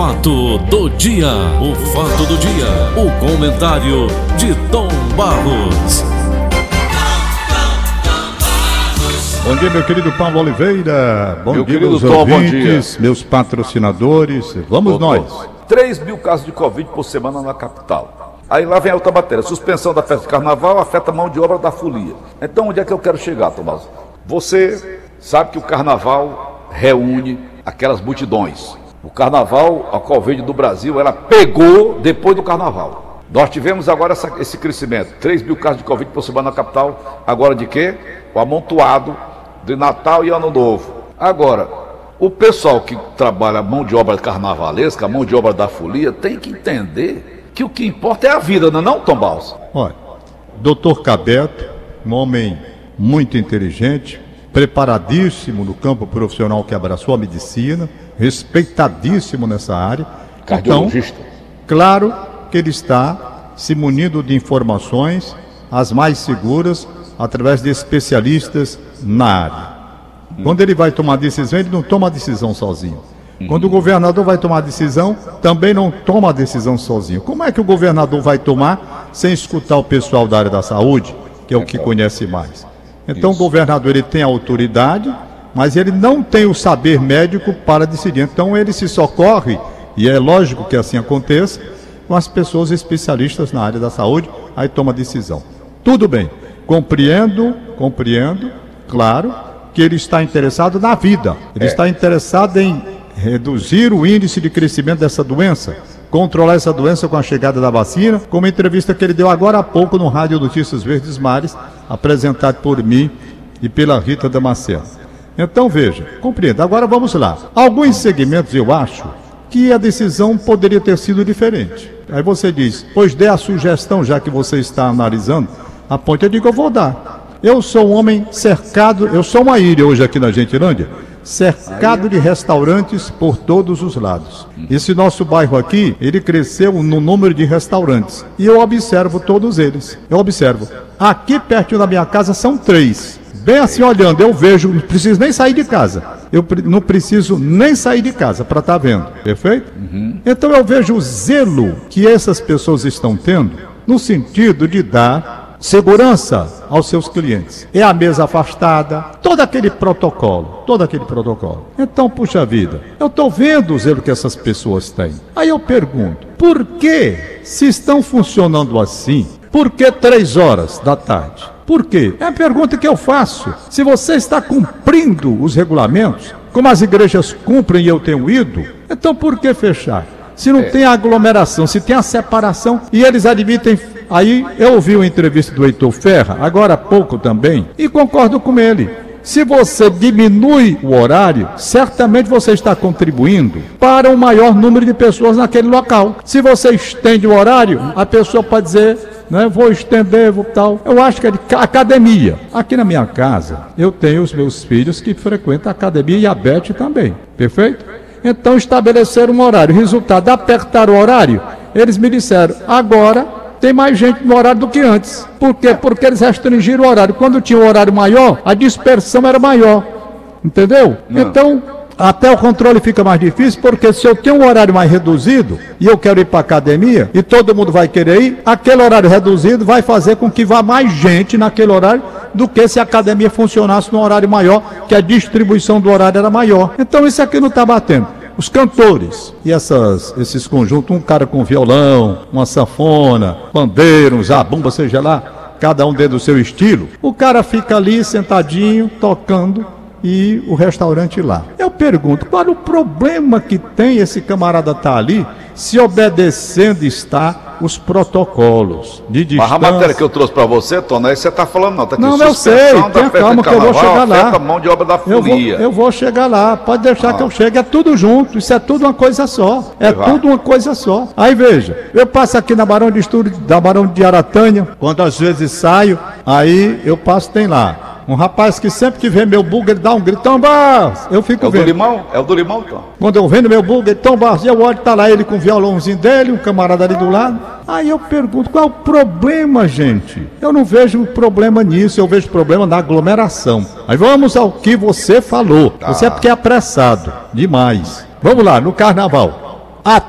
fato do dia, o fato do dia, o comentário de Tom Barros. Bom dia, meu querido Paulo Oliveira. Bom Meu dia, querido meus Tom, bom ouvintes, meus patrocinadores. Vamos nós. 3 mil casos de Covid por semana na capital. Aí lá vem a outra matéria. Suspensão da festa de carnaval afeta a mão de obra da folia. Então, onde é que eu quero chegar, Tomás? Você sabe que o carnaval reúne aquelas multidões. O carnaval, a Covid do Brasil, ela pegou depois do carnaval. Nós tivemos agora essa- esse crescimento. 3 mil casos de Covid por semana na capital. Agora de quê? O amontoado de Natal e Ano Novo. Agora, o pessoal que trabalha mão de obra carnavalesca, mão de obra da folia, tem que entender que o que importa é a vida, não é não, Tom Balsa? Olha, doutor Cabeto, um homem muito inteligente, preparadíssimo no campo profissional que abraçou a medicina, respeitadíssimo nessa área. Cardiologista. Então, claro que ele está se munindo de informações as mais seguras através de especialistas na área. Quando ele vai tomar decisão, ele não toma decisão sozinho. Quando o governador vai tomar decisão, também não toma a decisão sozinho. Como é que o governador vai tomar sem escutar o pessoal da área da saúde, que é o que conhece mais? Então o governador ele tem a autoridade, mas ele não tem o saber médico para decidir. Então ele se socorre, e é lógico que assim aconteça, com as pessoas especialistas na área da saúde, aí toma decisão. Tudo bem, compreendo, compreendo, claro, que ele está interessado na vida, ele está interessado em reduzir o índice de crescimento dessa doença, controlar essa doença com a chegada da vacina, como a entrevista que ele deu agora há pouco no Rádio Notícias Verdes Mares, apresentado por mim e pela Rita Damasceno. Então veja, compreenda. Agora vamos lá. Alguns segmentos eu acho que a decisão poderia ter sido diferente. Aí você diz, pois dê a sugestão, já que você está analisando, a ponte eu digo, eu vou dar. Eu sou um homem cercado, eu sou uma ilha hoje aqui na Gentilândia, cercado de restaurantes por todos os lados. Esse nosso bairro aqui, ele cresceu no número de restaurantes. E eu observo todos eles. Eu observo. Aqui perto da minha casa são três. Bem assim olhando, eu vejo, não preciso nem sair de casa. Eu não preciso nem sair de casa para estar vendo. Perfeito? Então eu vejo o zelo que essas pessoas estão tendo no sentido de dar segurança aos seus clientes. É a mesa afastada, todo aquele protocolo, todo aquele protocolo. Então, puxa vida, eu estou vendo o zelo que essas pessoas têm. Aí eu pergunto, por que, se estão funcionando assim, por que três horas da tarde? Por quê? É a pergunta que eu faço. Se você está cumprindo os regulamentos, como as igrejas cumprem e eu tenho ido, então por que fechar? Se não tem aglomeração, se tem a separação e eles admitem. Aí eu ouvi uma entrevista do Heitor Ferra, agora há pouco também, e concordo com ele. Se você diminui o horário, certamente você está contribuindo para um maior número de pessoas naquele local. Se você estende o horário, a pessoa pode dizer, né, vou estender, vou tal. Eu acho que é de ca- academia. Aqui na minha casa, eu tenho os meus filhos que frequentam a academia e a Beth também. Perfeito? Então estabeleceram um horário. Resultado, apertaram o horário. Eles me disseram, agora tem mais gente no horário do que antes. Por quê? Porque eles restringiram o horário. Quando tinha um horário maior, a dispersão era maior. Entendeu? Então, até o controle fica mais difícil, porque se eu tenho um horário mais reduzido e eu quero ir para academia e todo mundo vai querer ir, aquele horário reduzido vai fazer com que vá mais gente naquele horário do que se a academia funcionasse num horário maior, que a distribuição do horário era maior. Então isso aqui não está batendo. Os cantores e essas, esses conjuntos, um cara com violão, uma sanfona, bandeira, um zabumba, seja lá, cada um dentro do seu estilo, o cara fica ali sentadinho, tocando e o restaurante lá. Eu pergunto, qual o problema que tem esse camarada estar ali se obedecendo está os protocolos de Mas a distância? matéria que eu trouxe para você, isso que você está falando, não. Tá aqui, Não, eu sei, tenha calma que eu vou chegar lá. mão de obra da Eu vou, eu vou chegar lá, pode deixar que eu chegue, é tudo junto, isso é tudo uma coisa só. É tudo uma coisa só. Aí veja, eu passo aqui na Barão de Estúdio, da Barão de Aratânia, quando às vezes saio, aí eu passo, tem lá. Um rapaz que sempre que vê meu bug, ele dá um grito, Tom Barros. Eu fico É o do vendo. limão? É o do limão, Tom? Quando eu vendo meu bug, Tom Barros, eu olho, tá lá ele com o violãozinho dele, um camarada ali do lado. Aí eu pergunto, qual é o problema, gente? Eu não vejo problema nisso, eu vejo problema na aglomeração. Aí vamos ao que você falou. Você é porque é apressado, demais. Vamos lá, no carnaval. há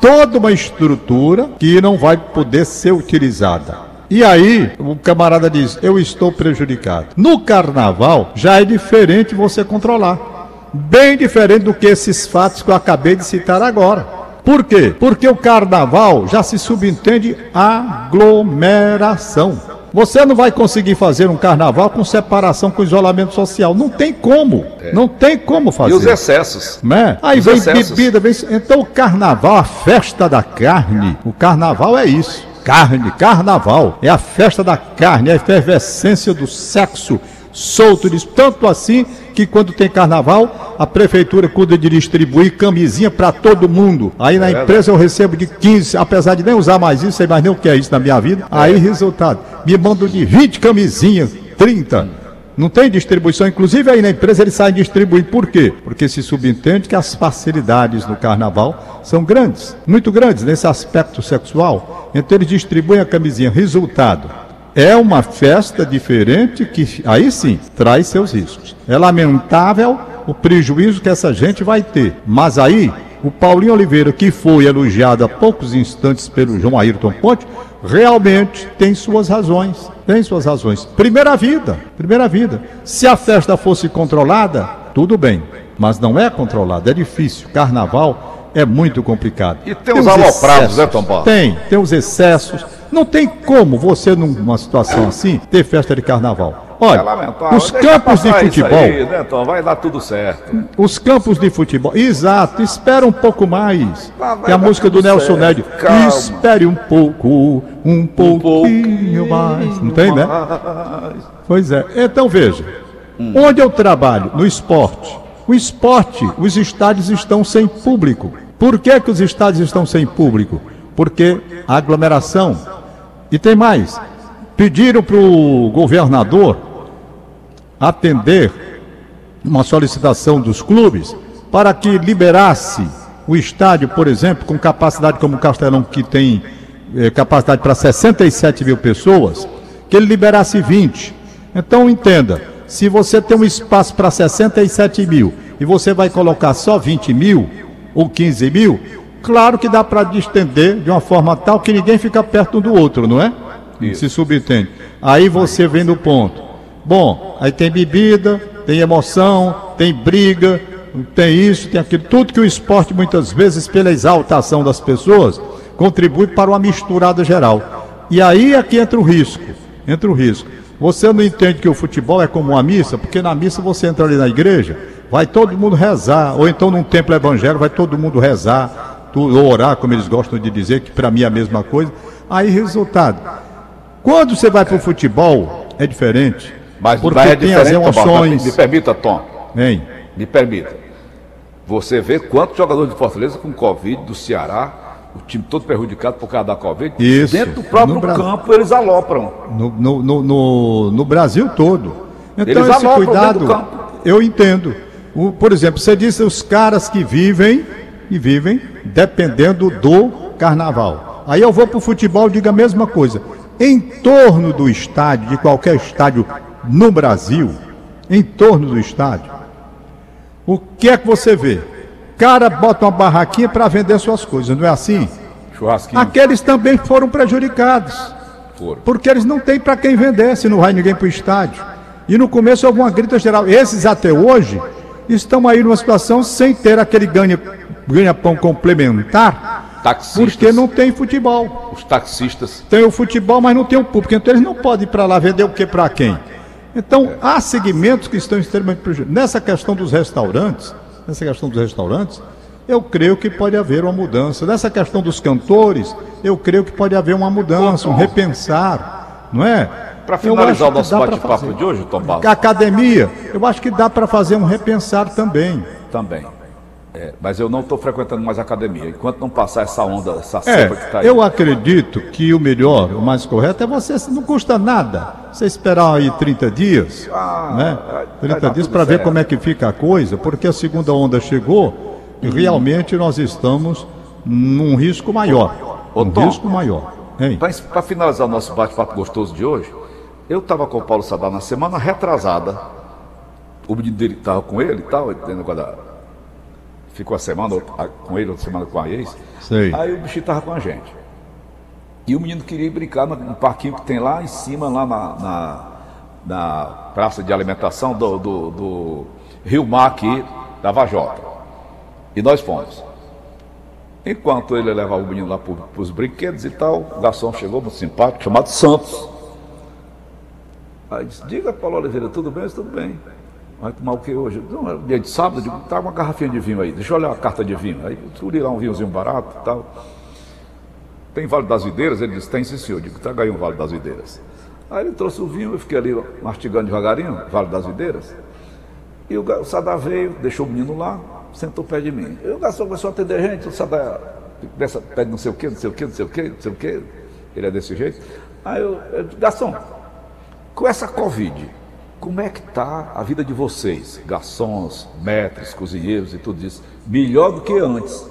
toda uma estrutura que não vai poder ser utilizada. E aí, o camarada diz: Eu estou prejudicado. No carnaval, já é diferente você controlar. Bem diferente do que esses fatos que eu acabei de citar agora. Por quê? Porque o carnaval já se subentende aglomeração. Você não vai conseguir fazer um carnaval com separação, com isolamento social. Não tem como. É. Não tem como fazer. E os excessos. Né? Aí os vem excessos. bebida, vem. Então o carnaval, a festa da carne, o carnaval é isso. Carne, carnaval. É a festa da carne, é a efervescência do sexo solto disso. Tanto assim que quando tem carnaval, a prefeitura cuida de distribuir camisinha para todo mundo. Aí na é empresa eu recebo de 15, apesar de nem usar mais isso, sei mais nem o que é isso na minha vida. Aí, resultado, me mandam de 20 camisinhas, 30. Não tem distribuição, inclusive aí na empresa eles saem distribuindo. Por quê? Porque se subentende que as facilidades no carnaval são grandes, muito grandes nesse aspecto sexual. Então eles distribuem a camisinha. Resultado: é uma festa diferente que aí sim traz seus riscos. É lamentável o prejuízo que essa gente vai ter. Mas aí, o Paulinho Oliveira, que foi elogiado há poucos instantes pelo João Ayrton Ponte, realmente tem suas razões. Tem suas razões. Primeira vida, primeira vida. Se a festa fosse controlada, tudo bem. Mas não é controlada, é difícil. Carnaval é muito complicado. E tem, tem os aloprados, né, Tom Paulo? Tem, tem os excessos não tem como você, numa situação assim, ter festa de carnaval. Olha, é os campos de futebol. Aí, né, Tom? Vai dar tudo certo. Os campos de futebol. Exato, espera um pouco mais. Ah, que a música do Nelson Ned. Espere um pouco, um pouquinho, um pouquinho mais. Não tem, né? Pois é. Então veja. Hum. Onde eu trabalho? No esporte. O esporte, os estádios estão sem público. Por que, que os estádios estão sem público? Porque a aglomeração e tem mais. Pediram para o governador atender uma solicitação dos clubes para que liberasse o estádio, por exemplo, com capacidade como o Castelão, que tem eh, capacidade para 67 mil pessoas, que ele liberasse 20. Então entenda, se você tem um espaço para 67 mil e você vai colocar só 20 mil ou 15 mil, Claro que dá para distender de uma forma tal que ninguém fica perto um do outro, não é? Isso. Se subentende. Aí você vem no ponto. Bom, aí tem bebida, tem emoção, tem briga, tem isso, tem aquilo. Tudo que o esporte, muitas vezes, pela exaltação das pessoas, contribui para uma misturada geral. E aí é que entra o risco. Entra o risco. Você não entende que o futebol é como uma missa, porque na missa você entra ali na igreja, vai todo mundo rezar, ou então num templo evangélico vai todo mundo rezar, ou orar, como eles gostam de dizer, que para mim é a mesma coisa. Aí, resultado. Quando você vai para o futebol, é diferente. Mas, porque mas é tem diferente, as emoções. Me permita, Tom. Vem. Me permita. Você vê quantos jogadores de Fortaleza com Covid do Ceará, o time todo prejudicado por causa da Covid. Isso. Dentro do próprio campo eles alopram. No, no, no, no, no Brasil todo. Então eles esse cuidado, eu entendo. O, por exemplo, você disse os caras que vivem e vivem dependendo do carnaval. Aí eu vou para o futebol e digo a mesma coisa. Em torno do estádio, de qualquer estádio no Brasil, em torno do estádio, o que é que você vê? Cara bota uma barraquinha para vender suas coisas, não é assim? Aqueles também foram prejudicados. Foram. Porque eles não têm para quem vender se não vai ninguém para o estádio. E no começo houve uma grita geral. Esses até hoje estão aí numa situação sem ter aquele ganha-pão complementar, taxistas, porque não tem futebol. Os taxistas. Tem o futebol, mas não tem o público. Então eles não podem ir para lá vender o que para quem? Então há segmentos que estão extremamente prejudicados. Nessa questão dos restaurantes, nessa questão dos restaurantes, eu creio que pode haver uma mudança. Nessa questão dos cantores, eu creio que pode haver uma mudança, um repensar, não é? Para finalizar o nosso bate-papo de hoje, Tom. A academia, eu acho que dá para fazer um repensar também. Também. É, mas eu não estou frequentando mais academia. Enquanto não passar essa onda, essa é, cepa que está aí. Eu acredito que o melhor, o mais correto é você, não custa nada. Você esperar aí 30 dias, ah, né? 30 dias para ver como é que fica a coisa, porque a segunda onda chegou e realmente nós estamos num risco maior. Ô, um Tom, risco maior. Para finalizar o nosso bate-papo gostoso de hoje, eu estava com o Paulo Sadar na semana retrasada. O menino dele estava com ele e tal, ficou a semana com ele, outra semana com a ex. Sei. Aí o bichinho tava com a gente. E o menino queria brincar no, no parquinho que tem lá em cima, lá na, na, na praça de alimentação do, do, do Rio Mar aqui, da Vajota. E nós fomos. Enquanto ele levava o menino lá para os brinquedos e tal, o garçom chegou, muito simpático, chamado Santos. Aí disse, diga Paulo Oliveira, tudo bem? Tudo bem. Vai tomar o que hoje? Não, é dia de sábado, digo, tá uma garrafinha de vinho aí, deixa eu olhar a carta de vinho. Aí eu lá um vinhozinho barato e tal. Tem Vale das Videiras? Ele disse, tem sim senhor. Eu digo, traga aí um Vale das Videiras. Aí ele trouxe o vinho, eu fiquei ali mastigando devagarinho, Vale das Videiras. E o, o Sadar veio, deixou o menino lá, sentou perto de mim. E o garçom começou a atender gente, o Sadar dessa, pede não sei o quê, não sei o quê, não sei o quê, não sei o quê. Ele é desse jeito. Aí eu, eu disse, garçom, com essa Covid, como é que está a vida de vocês, garçons, maîtres, cozinheiros e tudo isso? Melhor do que antes.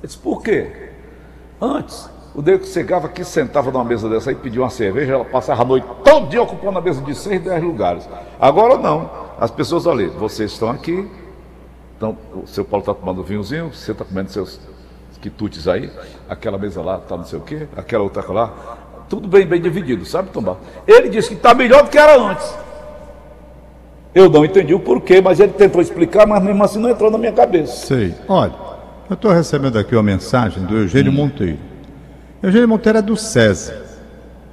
Eu disse, por quê? Antes, o nego chegava aqui, sentava numa mesa dessa aí, pedia uma cerveja, ela passava a noite todo dia ocupando a mesa de seis, dez lugares. Agora não. As pessoas, olha, vocês estão aqui, então o seu Paulo está tomando vinhozinho, você está comendo seus quitutes aí, aquela mesa lá está não sei o quê, aquela outra lá. Tudo bem, bem dividido, sabe, Tombar? Ele disse que está melhor do que era antes. Eu não entendi o porquê, mas ele tentou explicar, mas mesmo assim não entrou na minha cabeça. Sei. Olha, eu estou recebendo aqui uma mensagem do Eugênio Monteiro. Eugênio Monteiro é do SESI.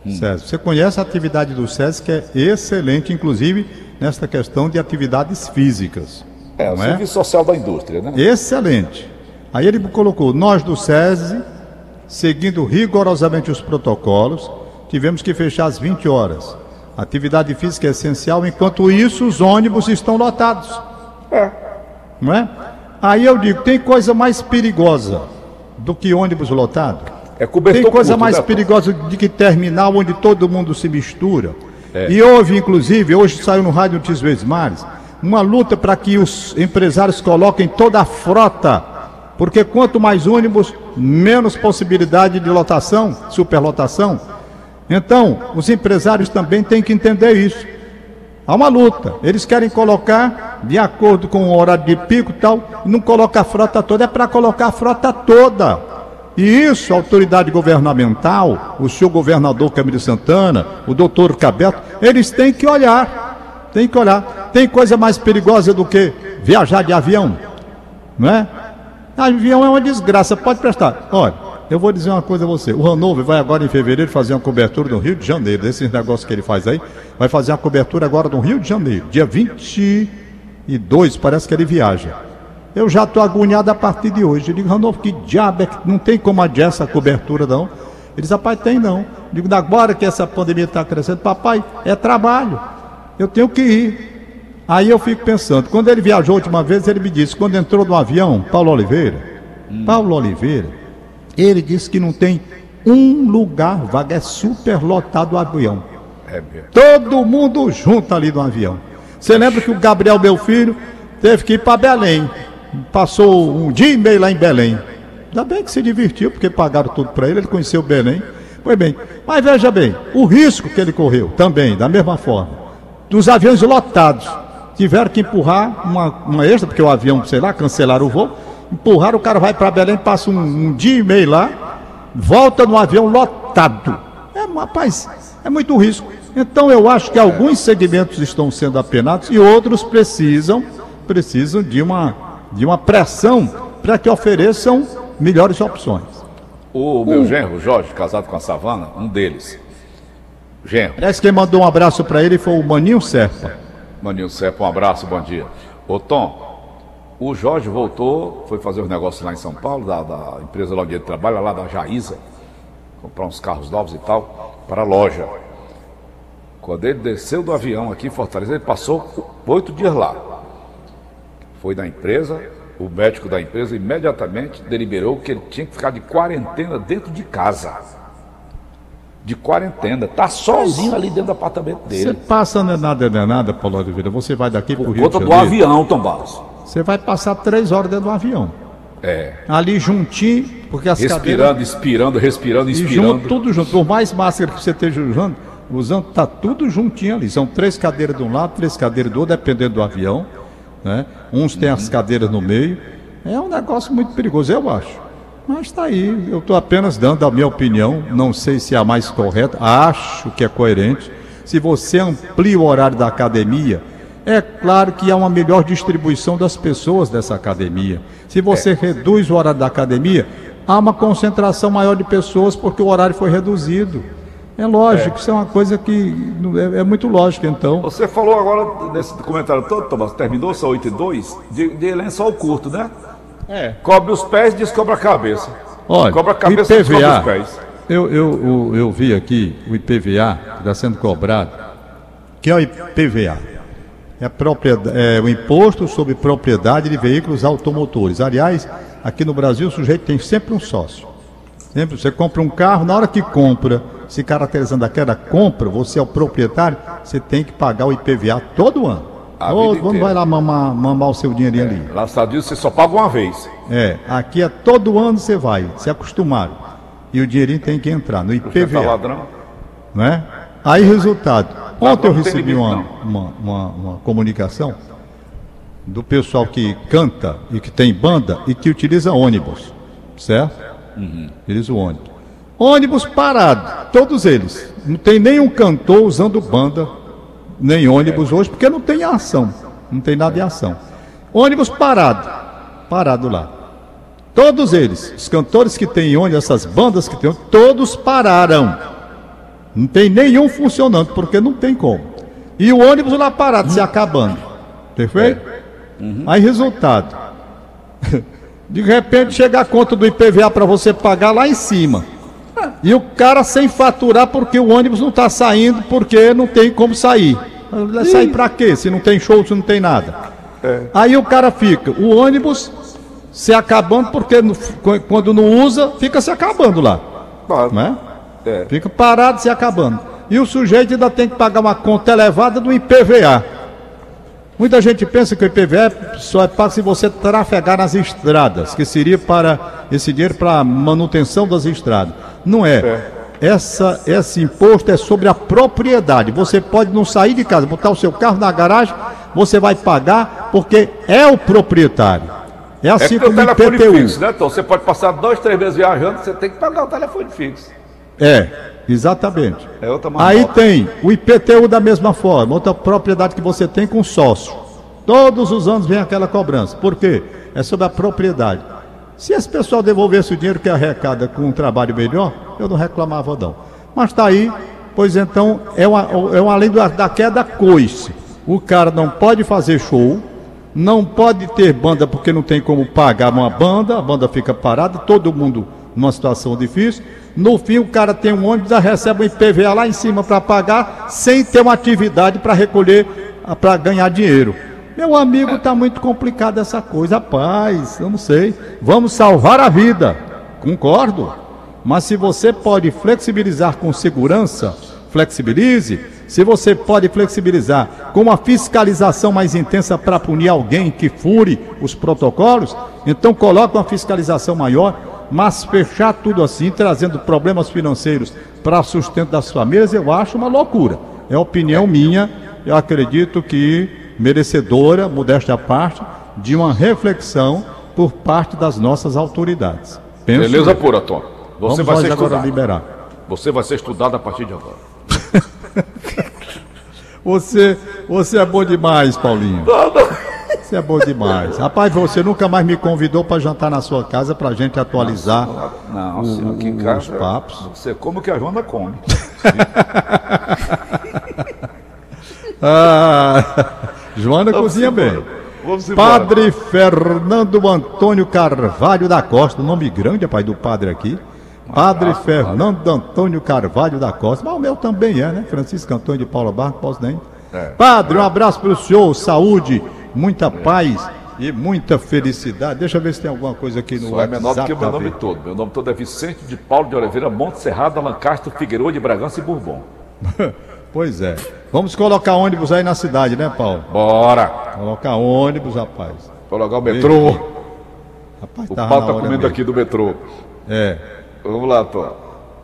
SESI. Você conhece a atividade do SESI, que é excelente, inclusive nesta questão de atividades físicas. É, o é? serviço social da indústria, né? Excelente. Aí ele colocou, nós do SESI, seguindo rigorosamente os protocolos, tivemos que fechar às 20 horas. Atividade física é essencial, enquanto isso os ônibus estão lotados. Não é? Aí eu digo, tem coisa mais perigosa do que ônibus lotado? É cobertor Tem coisa curto, mais né? perigosa do que terminal onde todo mundo se mistura. É. E houve, inclusive, hoje saiu no Rádio Notícias Verdes Mares, uma luta para que os empresários coloquem toda a frota, porque quanto mais ônibus, menos possibilidade de lotação, superlotação. Então, os empresários também têm que entender isso. Há uma luta. Eles querem colocar de acordo com o horário de pico e tal, e não coloca a frota toda, é para colocar a frota toda. E isso, a autoridade governamental, o senhor governador Camilo Santana, o doutor Cabeto, eles têm que olhar. Tem que olhar. Tem coisa mais perigosa do que viajar de avião, não é? Avião é uma desgraça, pode prestar. Olha, eu vou dizer uma coisa a você. O Hanover vai agora em fevereiro fazer uma cobertura no Rio de Janeiro, desses negócios que ele faz aí. Vai fazer uma cobertura agora no Rio de Janeiro, dia 22, parece que ele viaja. Eu já estou agoniado a partir de hoje. Eu digo, Hanover, que diabo é que não tem como adiar essa cobertura, não? Ele diz, rapaz, tem não. Eu digo, agora que essa pandemia está crescendo, papai, é trabalho. Eu tenho que ir. Aí eu fico pensando, quando ele viajou a última vez, ele me disse, quando entrou no avião, Paulo Oliveira, Paulo Oliveira, ele disse que não tem um lugar vaga, é super lotado o avião. É. Todo mundo junto ali no avião. Você lembra que o Gabriel, meu filho, teve que ir para Belém. Passou um dia e meio lá em Belém. Ainda bem que se divertiu, porque pagaram tudo para ele, ele conheceu Belém. Foi bem. Mas veja bem, o risco que ele correu também, da mesma forma. Dos aviões lotados. Tiveram que empurrar uma, uma extra, porque o avião, sei lá, cancelaram o voo. Empurraram, o cara vai para Belém, passa um, um dia e meio lá, volta no avião lotado. É, rapaz, é muito risco. Então eu acho que alguns segmentos estão sendo apenados e outros precisam precisam de uma de uma pressão para que ofereçam melhores opções. O meu genro, Jorge, casado com a Savana, um deles. Genro, Parece que quem mandou um abraço para ele foi o Maninho Serpa. Maninho Sepa, um abraço, bom dia. Ô Tom, o Jorge voltou, foi fazer os negócios lá em São Paulo, da, da empresa lá onde ele trabalha, lá da Jaíza, comprar uns carros novos e tal, para a loja. Quando ele desceu do avião aqui em Fortaleza, ele passou oito dias lá. Foi na empresa, o médico da empresa imediatamente deliberou que ele tinha que ficar de quarentena dentro de casa. De quarentena, tá sozinho ali dentro do apartamento Você dele. passa não é nada, não é nada, Paulo Oliveira. Você vai daqui para o Por Rio de conta do Janeiro. avião, Tom Barros. Você vai passar três horas dentro do avião. É. Ali juntinho, porque as cadeiras Respirando, inspirando, respirando, E inspirando. junto, tudo junto. Por mais máscara que você esteja usando, usando, tá tudo juntinho ali. São três cadeiras de um lado, três cadeiras do outro, dependendo do avião. Né? Uns têm as cadeiras no meio. É um negócio muito perigoso, eu acho. Mas está aí, eu estou apenas dando a minha opinião, não sei se é a mais correta, acho que é coerente. Se você amplia o horário da academia, é claro que há uma melhor distribuição das pessoas dessa academia. Se você é. reduz o horário da academia, há uma concentração maior de pessoas porque o horário foi reduzido. É lógico, é. isso é uma coisa que é, é, muito lógico, então. Você falou agora, nesse comentário todo, Tomás, terminou, são 8 e 2, de, de lençol curto, né? É. Cobre os pés, descobre a cabeça. Olha, Cobra a cabeça, IPVA, os pés. Eu, eu, eu, eu vi aqui o IPVA que está sendo cobrado. que é o IPVA? É, é o Imposto sobre Propriedade de Veículos Automotores. Aliás, aqui no Brasil o sujeito tem sempre um sócio. Sempre você compra um carro, na hora que compra, se caracterizando aquela compra, você é o proprietário, você tem que pagar o IPVA todo ano. Todo ano vai lá mamar, mamar o seu dinheirinho é, ali. Lá nos Estados Unidos você só paga uma vez. É, aqui é todo ano você vai, se acostumaram. E o dinheirinho tem que entrar no IPVA. Ladrão. Não é? Aí resultado. Ontem eu recebi uma, uma, uma, uma comunicação do pessoal que canta e que tem banda e que utiliza ônibus, certo? Uhum. Utiliza o ônibus. Ônibus parado, todos eles. Não tem nenhum cantor usando banda, nem ônibus hoje, porque não tem ação. Não tem nada de ação. Ônibus parado, parado lá. Todos eles, os cantores que têm ônibus, essas bandas que têm todos pararam. Não tem nenhum funcionando, porque não tem como. E o ônibus lá parado, se acabando. Perfeito? Uhum. Aí, resultado. De repente chega a conta do IPVA para você pagar lá em cima. E o cara sem faturar porque o ônibus não está saindo, porque não tem como sair. Sair para quê? Se não tem show, se não tem nada. É. Aí o cara fica, o ônibus se acabando, porque quando não usa, fica se acabando lá. Claro. Né? É. Fica parado se acabando. E o sujeito ainda tem que pagar uma conta elevada do IPVA. Muita gente pensa que o IPVA só é pago se você trafegar nas estradas, que seria para esse dinheiro para manutenção das estradas. Não é. é. Essa, esse imposto é sobre a propriedade. Você pode não sair de casa, botar o seu carro na garagem, você vai pagar porque é o proprietário. É assim é como o IPTU. Fixo, né, Então você pode passar dois, três meses viajando, você tem que pagar o telefone fixo. É, exatamente. É Aí tem o IPTU da mesma forma, outra propriedade que você tem com sócio. Todos os anos vem aquela cobrança. Por quê? É sobre a propriedade. Se esse pessoal devolvesse o dinheiro que arrecada com um trabalho melhor, eu não reclamava não. Mas está aí, pois então é uma, é uma lei da queda coice. O cara não pode fazer show, não pode ter banda porque não tem como pagar uma banda, a banda fica parada, todo mundo numa situação difícil. No fim, o cara tem um ônibus, recebe um IPVA lá em cima para pagar, sem ter uma atividade para recolher, para ganhar dinheiro. Meu amigo, está muito complicado essa coisa, rapaz. Eu não sei. Vamos salvar a vida. Concordo. Mas se você pode flexibilizar com segurança, flexibilize. Se você pode flexibilizar com uma fiscalização mais intensa para punir alguém que fure os protocolos, então coloque uma fiscalização maior. Mas fechar tudo assim, trazendo problemas financeiros para sustento das famílias, eu acho uma loucura. É opinião minha. Eu acredito que merecedora, modéstia à parte, de uma reflexão por parte das nossas autoridades. Penso Beleza pura, Tom. Você Vamos vai ser agora liberar. Você vai ser estudado a partir de agora. você, você é bom demais, Paulinho. Você é bom demais. Rapaz, você nunca mais me convidou para jantar na sua casa para a gente atualizar não, não, o, aqui em casa, os papos. Você come o que a Joana come. ah, Joana Vamos cozinha embora. bem. Padre Fernando Antônio Carvalho da Costa, nome grande, pai do padre aqui. Padre Fernando Antônio Carvalho da Costa, mas o meu também é, né? Francisco Antônio de Paula Barco, posso nem. É. Padre, um abraço para o senhor, saúde, muita paz e muita felicidade. Deixa eu ver se tem alguma coisa aqui no Só é menor do que o meu nome todo. Meu nome todo é Vicente de Paulo de Oliveira, Monte Serrado, Alancastro, Figueiredo de Bragança e Bourbon. Pois é. Vamos colocar ônibus aí na cidade, né, Paulo? Bora! Colocar ônibus, rapaz. Colocar o metrô. Rapaz, o Paulo tá comendo mesmo. aqui do metrô. É. Vamos lá, Tom.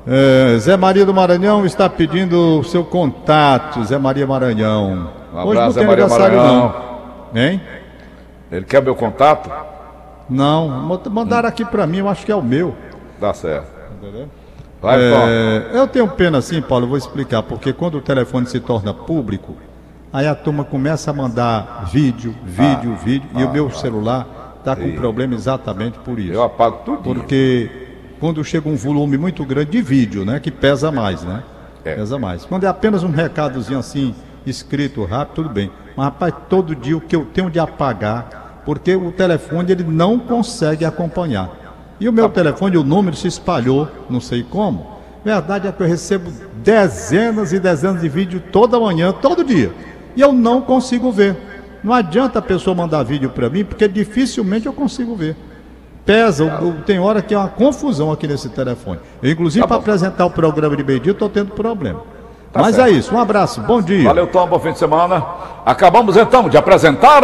É, Zé Maria do Maranhão está pedindo o seu contato, Zé Maria Maranhão. Um abraço, Zé Maria Maranhão. Não. Hein? Ele quer meu contato? Não, mandaram aqui pra mim, eu acho que é o meu. Dá certo. Entendeu? Vai. É, eu tenho pena assim, Paulo, eu vou explicar, porque quando o telefone se torna público, aí a turma começa a mandar vídeo, vídeo, Ah, vídeo, e o meu celular está com problema exatamente por isso. Eu apago tudo. Porque quando chega um volume muito grande de vídeo, né, que pesa mais, né? É. Pesa mais. Quando é apenas um recadozinho assim, escrito rápido, tudo bem. Mas, rapaz, todo dia o que eu tenho de apagar, porque o telefone ele não consegue acompanhar. E o meu telefone, o número se espalhou, não sei como. Verdade é que eu recebo dezenas e dezenas de vídeos toda manhã, todo dia. E eu não consigo ver. Não adianta a pessoa mandar vídeo para mim, porque dificilmente eu consigo ver. Pesa, tem hora que é uma confusão aqui nesse telefone. Eu, inclusive, Tá para apresentar o programa de meio-dia, estou tendo problema. Tá Mas certo. é isso, um abraço, bom dia. Valeu, Tom. Bom fim de semana. Acabamos então de apresentar.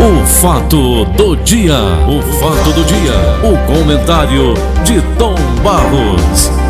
O fato do dia. O fato do dia. O comentário de Tom Barros.